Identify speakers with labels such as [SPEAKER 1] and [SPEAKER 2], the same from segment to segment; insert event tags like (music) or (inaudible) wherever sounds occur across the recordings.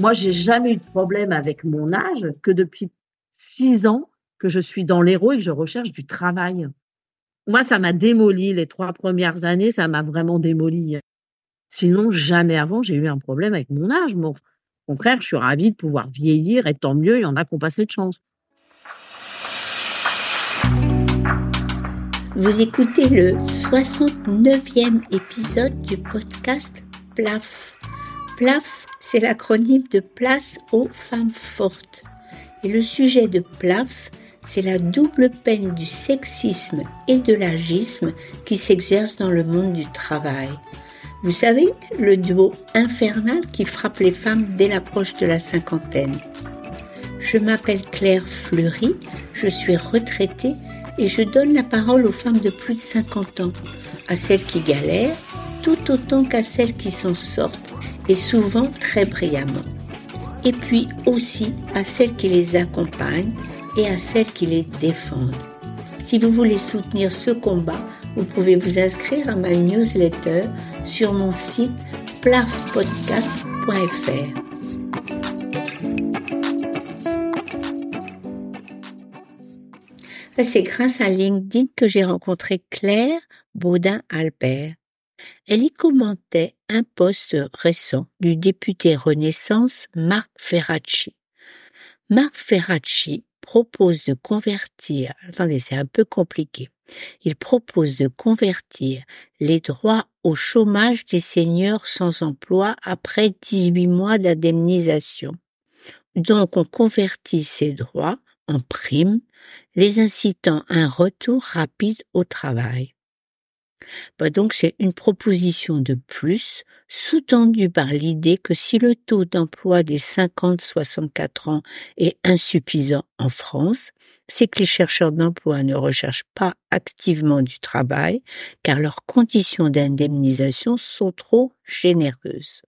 [SPEAKER 1] Moi, j'ai jamais eu de problème avec mon âge que depuis six ans que je suis dans l'héros et que je recherche du travail. Moi, ça m'a démoli les trois premières années, ça m'a vraiment démoli. Sinon, jamais avant, j'ai eu un problème avec mon âge. Au contraire, je suis ravie de pouvoir vieillir et tant mieux, il y en a qui ont passé de chance.
[SPEAKER 2] Vous écoutez le 69e épisode du podcast PLAF. PLAF, c'est l'acronyme de Place aux femmes fortes. Et le sujet de PLAF, c'est la double peine du sexisme et de l'agisme qui s'exerce dans le monde du travail. Vous savez, le duo infernal qui frappe les femmes dès l'approche de la cinquantaine. Je m'appelle Claire Fleury, je suis retraitée et je donne la parole aux femmes de plus de 50 ans, à celles qui galèrent, tout autant qu'à celles qui s'en sortent, et souvent très brillamment. Et puis aussi à celles qui les accompagnent et à celles qui les défendent. Si vous voulez soutenir ce combat, vous pouvez vous inscrire à ma newsletter sur mon site plafpodcast.fr. C'est grâce à LinkedIn que j'ai rencontré Claire Baudin-Albert. Elle y commentait un poste récent du député Renaissance Marc Ferracci. Marc Ferracci propose de convertir, attendez, c'est un peu compliqué. Il propose de convertir les droits au chômage des seniors sans emploi après 18 mois d'indemnisation. Donc on convertit ces droits en primes, les incitant à un retour rapide au travail. Bah donc c'est une proposition de plus, sous-tendue par l'idée que si le taux d'emploi des 50-64 ans est insuffisant en France, c'est que les chercheurs d'emploi ne recherchent pas activement du travail, car leurs conditions d'indemnisation sont trop généreuses.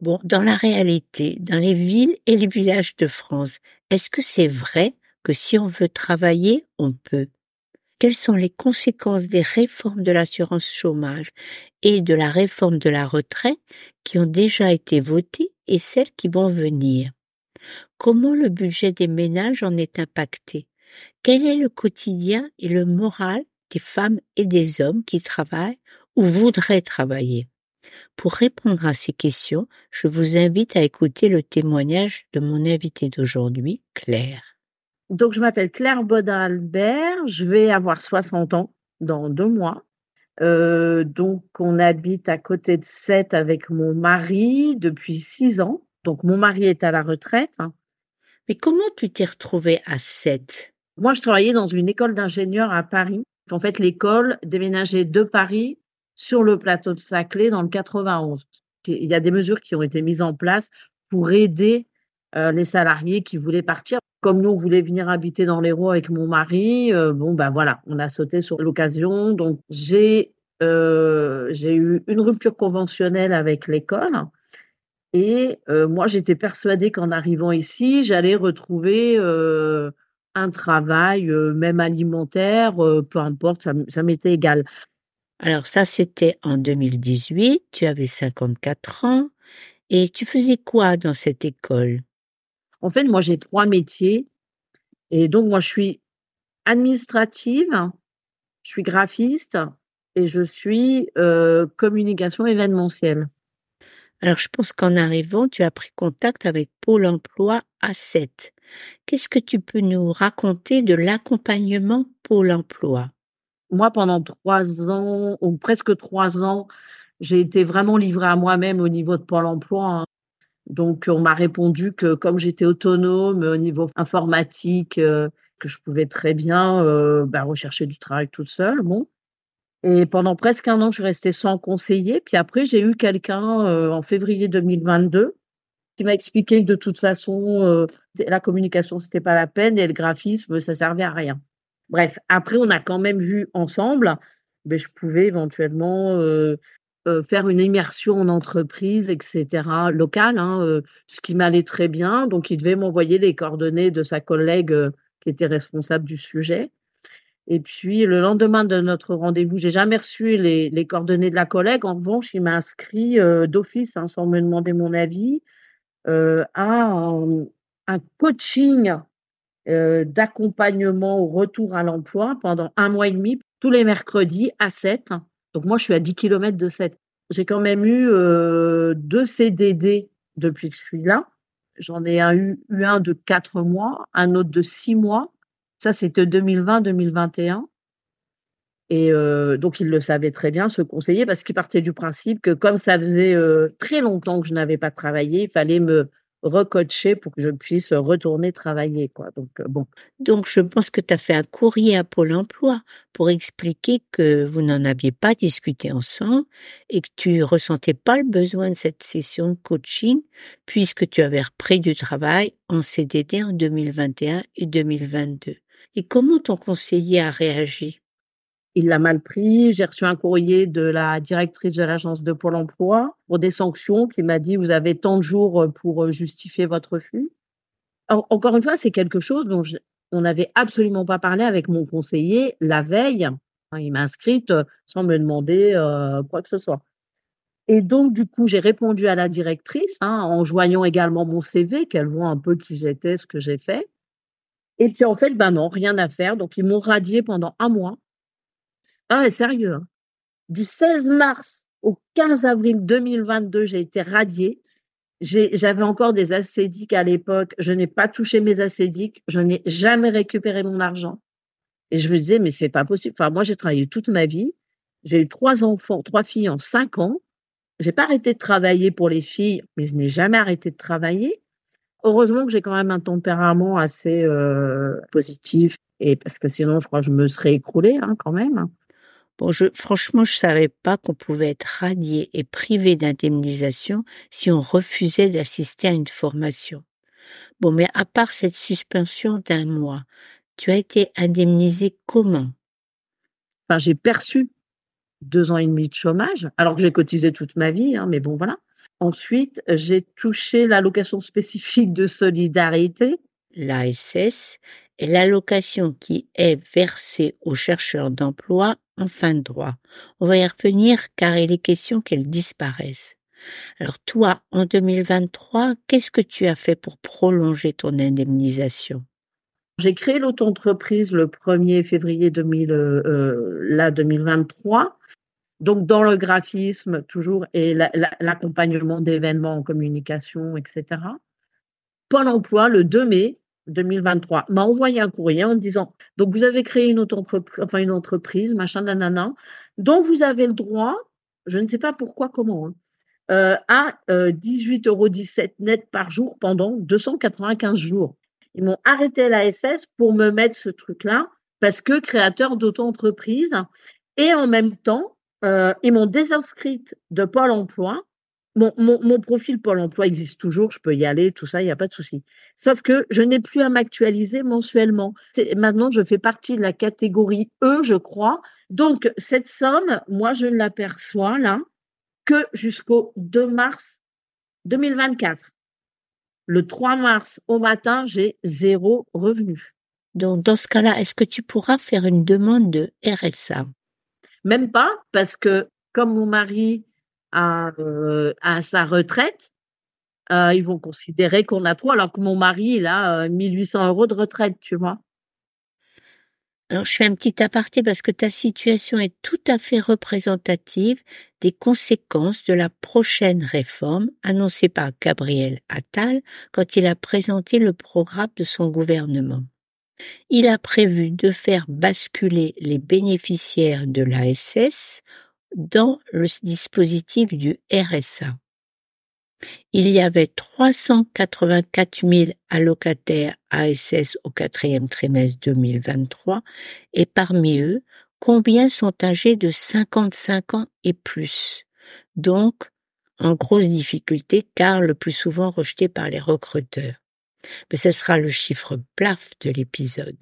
[SPEAKER 2] Bon, dans la réalité, dans les villes et les villages de France, est-ce que c'est vrai que si on veut travailler, on peut? Quelles sont les conséquences des réformes de l'assurance chômage et de la réforme de la retraite qui ont déjà été votées et celles qui vont venir? Comment le budget des ménages en est impacté? Quel est le quotidien et le moral des femmes et des hommes qui travaillent ou voudraient travailler? Pour répondre à ces questions, je vous invite à écouter le témoignage de mon invité d'aujourd'hui, Claire.
[SPEAKER 1] Donc, je m'appelle Claire Baudin-Albert. Je vais avoir 60 ans dans deux mois. Euh, donc, on habite à côté de Sète avec mon mari depuis six ans. Donc, mon mari est à la retraite. Hein.
[SPEAKER 2] Mais comment tu t'es retrouvée à Sète?
[SPEAKER 1] Moi, je travaillais dans une école d'ingénieurs à Paris. En fait, l'école déménageait de Paris sur le plateau de Saclay dans le 91. Il y a des mesures qui ont été mises en place pour aider euh, les salariés qui voulaient partir. Comme nous, on voulait venir habiter dans l'Hérault avec mon mari, euh, bon, ben voilà, on a sauté sur l'occasion. Donc, j'ai euh, eu une rupture conventionnelle avec l'école. Et moi, j'étais persuadée qu'en arrivant ici, j'allais retrouver un travail, même alimentaire, peu importe, ça, ça m'était égal.
[SPEAKER 2] Alors ça, c'était en 2018, tu avais 54 ans, et tu faisais quoi dans cette école?
[SPEAKER 1] En fait, moi, j'ai trois métiers. Et donc, moi, je suis administrative, je suis graphiste et je suis euh, communication événementielle.
[SPEAKER 2] Alors, je pense qu'en arrivant, tu as pris contact avec Pôle emploi à 7. Qu'est-ce que tu peux nous raconter de l'accompagnement Pôle emploi?
[SPEAKER 1] Moi, pendant trois ans, ou presque trois ans, j'ai été vraiment livrée à moi-même au niveau de Pôle emploi. Donc, on m'a répondu que comme j'étais autonome au niveau informatique, euh, que je pouvais très bien euh, bah, rechercher du travail toute seule. Bon. Et pendant presque un an, je suis restée sans conseiller. Puis après, j'ai eu quelqu'un euh, en février 2022 qui m'a expliqué que de toute façon, la communication, c'était pas la peine et le graphisme, ça servait à rien. Bref, après, on a quand même vu ensemble, mais je pouvais éventuellement euh, faire une immersion en entreprise, etc., locale, hein, euh, ce qui m'allait très bien. Donc, il devait m'envoyer les coordonnées de sa collègue euh, qui était responsable du sujet. Et puis, le lendemain de notre rendez-vous, j'ai jamais reçu les, coordonnées de la collègue. En revanche, il m'a inscrit d'office, hein, sans me demander mon avis, euh, un, coaching d'accompagnement au retour à l'emploi pendant un mois et demi, tous les mercredis à 7. Donc moi, je suis à 10 km de 7. J'ai quand même eu euh, deux CDD depuis que je suis là. J'en ai eu, un de quatre mois, un autre de six mois. Ça, c'était 2020-2021. Et euh, donc, il le savait très bien, ce conseiller, parce qu'il partait du principe que comme ça faisait euh, très longtemps que je n'avais pas travaillé, il fallait me recoacher pour que je puisse retourner travailler. Quoi. Donc, euh, bon.
[SPEAKER 2] Donc, je pense que tu as fait un courrier à Pôle emploi pour expliquer que vous n'en aviez pas discuté ensemble et que tu ressentais pas le besoin de cette session de coaching puisque tu avais repris du travail en CDD en 2021 et 2022. Et comment ton conseiller a réagi?
[SPEAKER 1] Il l'a mal pris. J'ai reçu un courrier de la directrice de l'agence de Pôle emploi pour des sanctions qui m'a dit vous avez tant de jours euh, pour euh, justifier votre refus. encore une fois, c'est quelque chose dont on n'avait absolument pas parlé avec mon conseiller la veille. Il m'a inscrite euh, sans me demander quoi que ce soit. Et donc, du coup, j'ai répondu à la directrice hein, en joignant également mon CV, qu'elle voit un peu qui j'étais, ce que j'ai fait. Et puis, en fait, ben non, rien à faire. Donc, ils m'ont radié pendant un mois. Ah, sérieux. Hein. Du 16 mars au 15 avril 2022, j'ai été radiée. J'avais encore des acédiques à l'époque. Je n'ai pas touché mes acédiques. Je n'ai jamais récupéré mon argent. Et je me disais, mais c'est pas possible. Enfin, moi, j'ai travaillé toute ma vie. J'ai eu trois enfants, trois filles en cinq ans. J'ai pas arrêté de travailler pour les filles, mais je n'ai jamais arrêté de travailler. Heureusement que j'ai quand même un tempérament assez euh, positif, et parce que sinon, je crois que je me serais écroulée hein, quand même.
[SPEAKER 2] Bon, je, franchement, je savais pas qu'on pouvait être radié et privé d'indemnisation si on refusait d'assister à une formation. Bon, mais à part cette suspension d'un mois, tu as été indemnisé comment?
[SPEAKER 1] Enfin, j'ai perçu deux ans et demi de chômage, alors que j'ai cotisé toute ma vie, hein, mais bon, voilà. Ensuite, j'ai touché l'allocation spécifique de solidarité.
[SPEAKER 2] L'ASS l'allocation qui est versée aux chercheurs d'emploi en fin de droit. On va y revenir car il est question qu'elles disparaissent. Alors toi, en 2023, qu'est-ce que tu as fait pour prolonger ton indemnisation?
[SPEAKER 1] J'ai créé l'auto-entreprise le 1er février 2000, euh, 2023. Donc dans le graphisme toujours et l'accompagnement d'événements en communication, etc. Pôle emploi, le 2 mai, 2023 m'a envoyé un courrier en disant donc vous avez créé une, entreprise, enfin une entreprise, machin, nanana, dont vous avez le droit, je ne sais pas pourquoi, comment, hein, euh, à 18,17 euh, euros net par jour pendant 295 jours. Ils m'ont arrêté la SS pour me mettre ce truc-là parce que créateur d'auto-entreprise et en même temps, euh, ils m'ont désinscrite de Pôle emploi mon, mon, profil Pôle emploi existe toujours, je peux y aller, tout ça, il n'y a pas de souci. Sauf que je n'ai plus à m'actualiser mensuellement. Maintenant, je fais partie de la catégorie E, je crois. Donc, cette somme, moi, je ne l'aperçois là que jusqu'au 2 mars 2024. Le 3 mars au matin, j'ai zéro revenu.
[SPEAKER 2] Donc, dans ce cas-là, est-ce que tu pourras faire une demande de RSA
[SPEAKER 1] Même pas, parce que comme mon mari à, euh, à sa retraite, euh, ils vont considérer qu'on a trop, alors que mon mari, il a 1800 euh, euros de retraite, tu vois.
[SPEAKER 2] Alors, je fais un petit aparté parce que ta situation est tout à fait représentative des conséquences de la prochaine réforme annoncée par Gabriel Attal quand il a présenté le programme de son gouvernement. Il a prévu de faire basculer les bénéficiaires de l'ASS dans le dispositif du RSA. Il y avait 384 000 allocataires ASS au quatrième trimestre 2023 et parmi eux, combien sont âgés de 55 ans et plus, donc en grosse difficulté car le plus souvent rejetés par les recruteurs. Mais ce sera le chiffre plaf de l'épisode.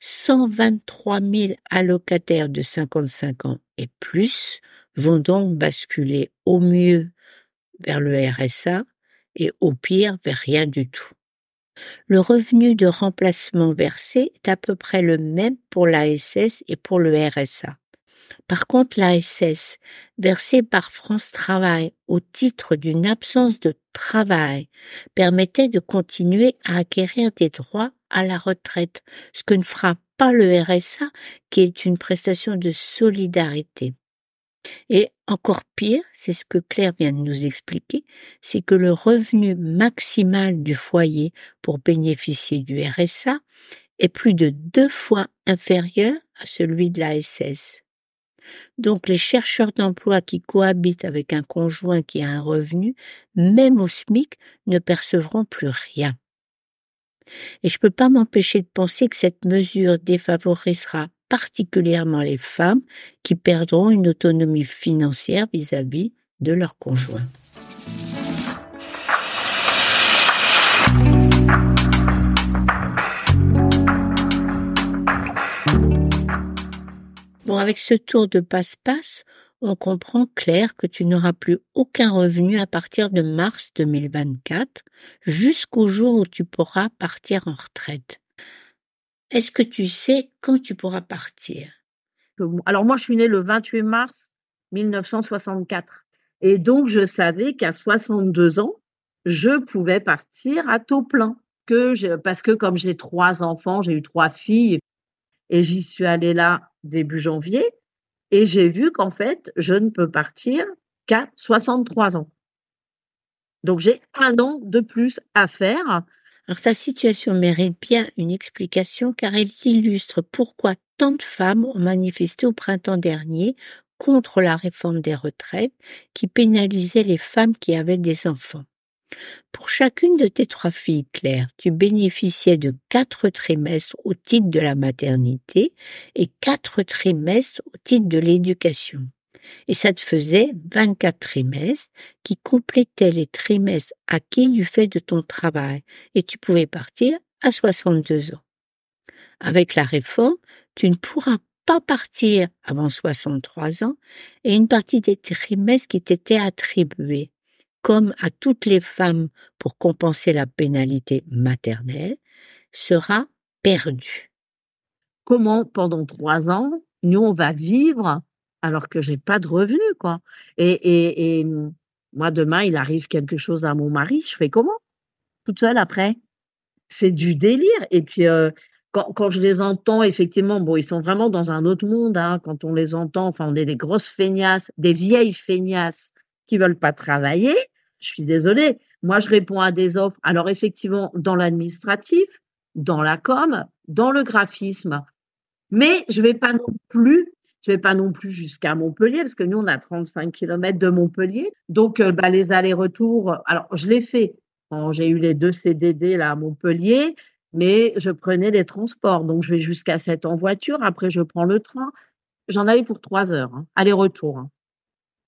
[SPEAKER 2] 123 000 allocataires de 55 ans et plus vont donc basculer au mieux vers le RSA et au pire vers rien du tout. Le revenu de remplacement versé est à peu près le même pour l'ASS et pour le RSA. Par contre, l'ASS, versée par France Travail au titre d'une absence de travail, permettait de continuer à acquérir des droits à la retraite, ce que ne fera pas le RSA, qui est une prestation de solidarité. Et encore pire, c'est ce que Claire vient de nous expliquer, c'est que le revenu maximal du foyer pour bénéficier du RSA est plus de deux fois inférieur à celui de la SS. Donc les chercheurs d'emploi qui cohabitent avec un conjoint qui a un revenu, même au SMIC, ne percevront plus rien. Et je ne peux pas m'empêcher de penser que cette mesure défavorisera particulièrement les femmes qui perdront une autonomie financière vis-à-vis de leur conjoint. Bon, avec ce tour de passe-passe, on comprend clair que tu n'auras plus aucun revenu à partir de mars 2024 jusqu'au jour où tu pourras partir en retraite. Est-ce que tu sais quand tu pourras partir?
[SPEAKER 1] Alors moi, je suis née le 28 mars 1964. Et donc, je savais qu'à 62 ans, je pouvais partir à taux plein. Parce que comme j'ai trois enfants, j'ai eu trois filles, et j'y suis allée là début janvier, et j'ai vu qu'en fait, je ne peux partir qu'à 63 ans. Donc j'ai un an de plus à faire
[SPEAKER 2] alors ta situation mérite bien une explication car elle illustre pourquoi tant de femmes ont manifesté au printemps dernier contre la réforme des retraites qui pénalisait les femmes qui avaient des enfants. Pour chacune de tes trois filles, Claire, tu bénéficiais de quatre trimestres au titre de la maternité et quatre trimestres au titre de l'éducation et ça te faisait 24 trimestres qui complétaient les trimestres acquis du fait de ton travail et tu pouvais partir à 62 ans. Avec la réforme, tu ne pourras pas partir avant 63 ans et une partie des trimestres qui t'étaient attribués, comme à toutes les femmes pour compenser la pénalité maternelle, sera perdue.
[SPEAKER 1] Comment pendant trois ans, nous, on va vivre alors que j'ai pas de revenus, quoi? Et, et, moi, demain, il arrive quelque chose à mon mari, je fais comment? Toute seule après? C'est du délire. Et puis, quand, quand, je les entends, effectivement, bon, ils sont vraiment dans un autre monde. Hein, quand on les entend, enfin, on est des grosses feignasses, des vieilles feignasses qui veulent pas travailler. Je suis désolée. Moi, je réponds à des offres. Alors, effectivement, dans l'administratif, dans la com, dans le graphisme. Mais je vais pas non plus je vais pas non plus jusqu'à Montpellier, parce que nous, on a 35 km de Montpellier. Donc, euh, bah, les allers-retours, alors, je l'ai fait quand j'ai eu les deux CDD là à Montpellier, mais je prenais les transports. Donc, je vais jusqu'à 7 en voiture. Après, je prends le train. J'en avais pour trois heures, hein, aller-retour. Hein.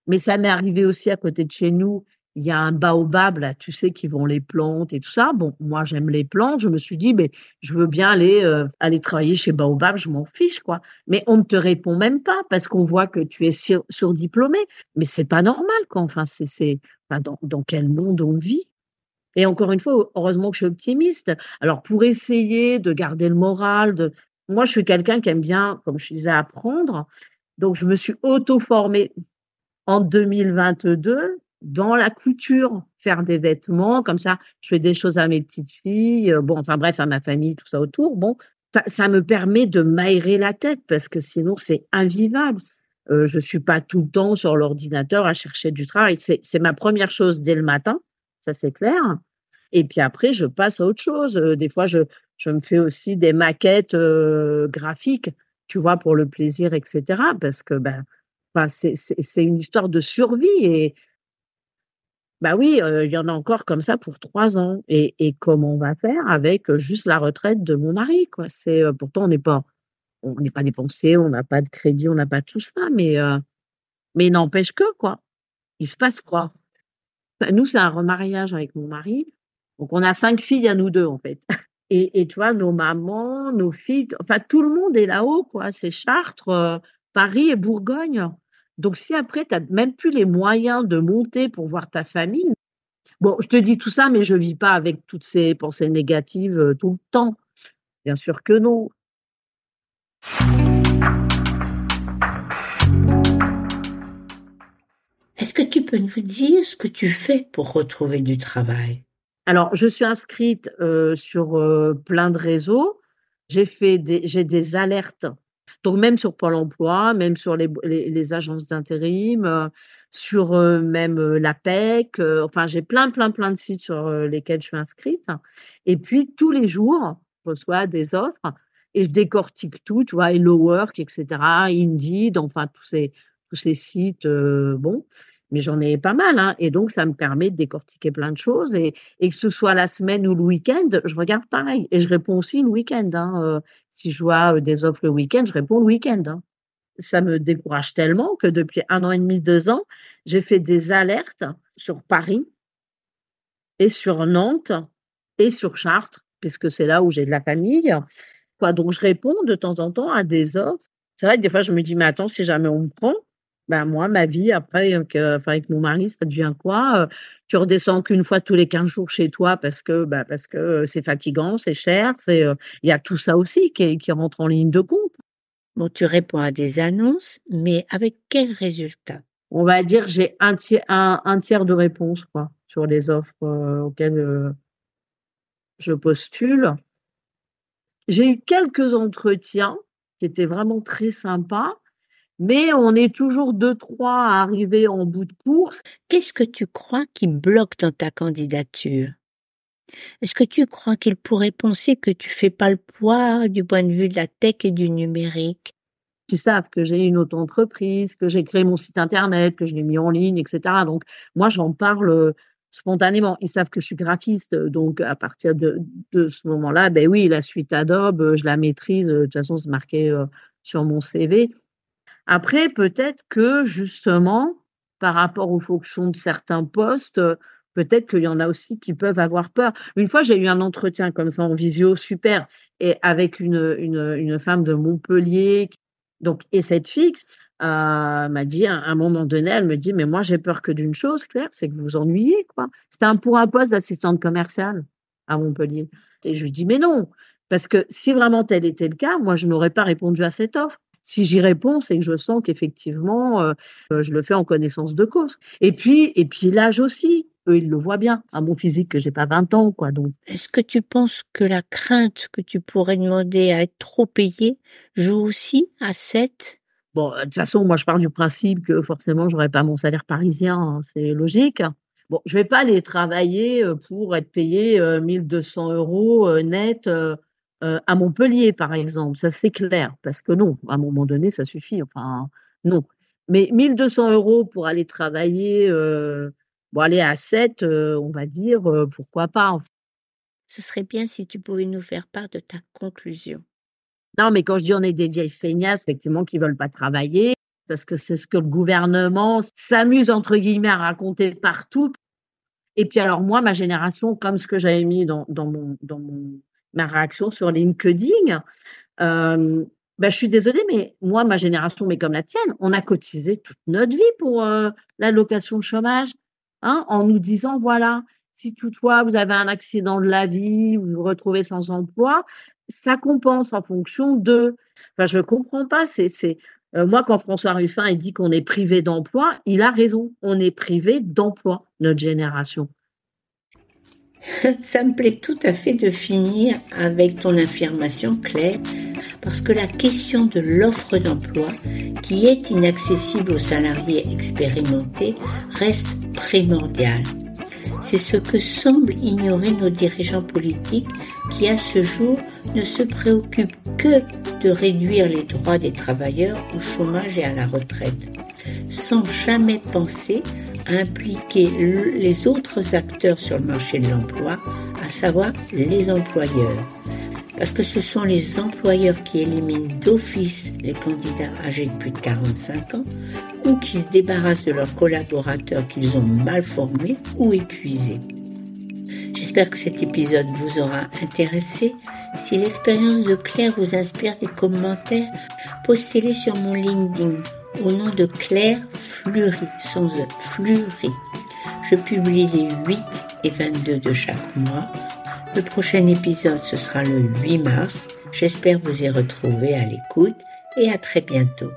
[SPEAKER 1] Mais ça m'est arrivé aussi à côté de chez nous il y a un baobab, là, tu sais, qui vont les plantes et tout ça. Bon, moi, j'aime les plantes. Je me suis dit, mais je veux bien aller, euh, aller travailler chez Baobab, je m'en fiche, quoi. Mais on ne te répond même pas parce qu'on voit que tu es sur, surdiplômé. Mais c'est pas normal, quoi. Enfin, c'est, dans, dans quel monde on vit? Et encore une fois, heureusement que je suis optimiste. Alors, pour essayer de garder le moral, de... moi, je suis quelqu'un qui aime bien, comme je disais, apprendre. Donc, je me suis auto-formée en 2022 dans la couture, faire des vêtements, comme ça, je fais des choses à mes petites filles, euh, bon, enfin bref, à ma famille, tout ça autour. Bon, ça, me permet de m'aérer la tête parce que sinon, c'est invivable. Euh, je suis pas tout le temps sur l'ordinateur à chercher du travail. C'est ma première chose dès le matin, ça c'est clair. Et puis après, je passe à autre chose. Euh, des fois, je, me fais aussi des maquettes graphiques, tu vois, pour le plaisir, etc. Parce que ben c'est une histoire de survie et bah oui, il y en a encore comme ça pour trois ans et et comment on va faire avec, juste la retraite de mon mari, quoi? C'est, pourtant on n'est pas on n'est pas dépensé, on n'a pas de crédit, on n'a pas tout ça, mais mais il n'empêche que, quoi, il se passe quoi? Bah, nous, c'est un remariage avec mon mari, donc on a cinq filles à nous deux, en fait (laughs) et et tu vois, nos mamans, nos filles, enfin tout le monde est là-haut, quoi. C'est Chartres, Paris et Bourgogne. Donc, si après, tu n'as même plus les moyens de monter pour voir ta famille, bon, je te dis tout ça, mais je ne vis pas avec toutes ces pensées négatives euh, tout le temps. Bien sûr que non.
[SPEAKER 2] que tu peux nous dire ce que tu fais pour retrouver du travail?
[SPEAKER 1] Alors, je suis inscrite euh, sur euh, plein de réseaux. J'ai fait des, j'ai des alertes. Donc, même sur Pôle emploi, même sur les, agences d'intérim, euh, sur euh, même euh, l'APEC. Euh, enfin, j'ai plein, plein, plein de sites sur lesquels je suis inscrite. Et puis, tous les jours, je reçois des offres et je décortique tout, tu vois, Hello Work, etc., Indeed, enfin, tous ces, sites, bon, mais j'en ai pas mal, hein, et donc ça me permet de décortiquer plein de choses, et, et que ce soit la semaine ou le week-end, je regarde pareil, et je réponds aussi le week-end. Hein, euh, si je vois euh, des offres le week-end, je réponds le week-end. Hein. Ça me décourage tellement que depuis un an et demi, deux ans, j'ai fait des alertes sur Paris et sur Nantes et sur Chartres, puisque c'est là où j'ai de la famille. Quoi, donc je réponds de temps en temps à des offres. C'est vrai que des fois, je me dis, mais attends, si jamais on me prend, ben moi, ma vie, après, avec, euh, enfin, avec mon mari, ça devient quoi Euh, Tu redescends qu'une fois tous les 15 jours chez toi parce que, bah, parce que euh, c'est fatigant, c'est cher, c'est, euh, il y a tout ça aussi qui, qui rentre en ligne de compte.
[SPEAKER 2] Bon, tu réponds à des annonces, mais avec quel résultat?
[SPEAKER 1] On va dire, j'ai un tiers, un, un tiers de réponse, quoi, sur les offres auxquelles je postule. J'ai eu quelques entretiens qui étaient vraiment très sympas, mais on est toujours deux, trois à arriver en bout de course.
[SPEAKER 2] Qu'est-ce que tu crois qui bloque dans ta candidature? Est-ce que tu crois qu'il pourrait penser que tu fais pas le poids du point de vue de la tech et du numérique?
[SPEAKER 1] Ils savent que j'ai une auto-entreprise, que j'ai créé mon site internet, que je l'ai mis en ligne, etc. Donc, moi, j'en parle euh, spontanément. Ils savent que je suis graphiste. Donc, à partir de, de ce moment-là, ben oui, la suite Adobe, euh, je la maîtrise. euh, De toute façon, c'est marqué euh, sur mon CV. Après, peut-être que justement, par rapport aux fonctions de certains postes, peut-être qu'il y en a aussi qui peuvent avoir peur. Une fois, j'ai eu un entretien comme ça en visio, super, et avec une, femme de Montpellier. Donc, et cette fille euh, m'a dit à un moment donné, elle me dit, mais moi, j'ai peur que d'une chose, Claire, c'est que vous vous ennuyez, quoi. C'était un, pour un poste d'assistante commerciale à Montpellier. Et je lui dis, mais non, parce que si vraiment tel était le cas, moi, je n'aurais pas répondu à cette offre. Si j'y réponds, c'est que je sens qu'effectivement, euh, euh, je le fais en connaissance de cause. Et puis, et puis l'âge aussi. Eux, ils le voient bien. À mon physique, que j'ai pas 20 ans, quoi. Donc,
[SPEAKER 2] Est-ce que tu penses que la crainte que tu pourrais demander à être trop payé joue aussi à 7
[SPEAKER 1] bon, de toute façon, moi, je pars du principe que forcément, j'aurais pas mon salaire parisien. hein, c'est logique. Bon, je vais pas aller travailler euh, pour être payé euh, 1200 euros euh, net euh, à Montpellier, par exemple. Ça, c'est clair. Parce que non, à un moment donné, ça suffit. Enfin, non. Mais 1200 euros pour aller travailler, euh, bon, aller à 7, euh, on va dire, euh, pourquoi pas.
[SPEAKER 2] Ce serait bien si tu pouvais nous faire part de ta conclusion.
[SPEAKER 1] Non, mais quand je dis on est des vieilles feignasses, effectivement, qui veulent pas travailler, parce que c'est ce que le gouvernement s'amuse, entre guillemets, à raconter partout. Et puis alors, moi, ma génération, comme ce que j'avais mis dans, dans, mon, dans mon, ma réaction sur LinkedIn, euh, ben, je suis désolée, mais moi, ma génération, mais comme la tienne, on a cotisé toute notre vie pour euh, l'allocation de chômage, hein, en nous disant, voilà, si toutefois vous avez un accident de la vie, vous vous retrouvez sans emploi, ça compense en fonction de. Enfin, je comprends pas. C'est euh, moi quand François Ruffin il dit qu'on est privé d'emploi, il a raison. On est privé d'emploi, notre génération.
[SPEAKER 2] Ça me plaît tout à fait de finir avec ton affirmation, Claire, parce que la question de l'offre d'emploi, qui est inaccessible aux salariés expérimentés, reste primordiale. C'est ce que semblent ignorer nos dirigeants politiques qui, à ce jour, ne se préoccupent que de réduire les droits des travailleurs au chômage et à la retraite, sans jamais penser impliquer les autres acteurs sur le marché de l'emploi, à savoir les employeurs. Parce que ce sont les employeurs qui éliminent d'office les candidats âgés de plus de 45 ans ou qui se débarrassent de leurs collaborateurs qu'ils ont mal formés ou épuisés. J'espère que cet épisode vous aura intéressé. Si l'expérience de Claire vous inspire des commentaires, postez-les sur mon LinkedIn au nom de Claire Fleury, sans E, Fleury. Je publie les 8 et 22 de chaque mois. Le prochain épisode, ce sera le 8 mars. J'espère vous y retrouver à l'écoute et à très bientôt.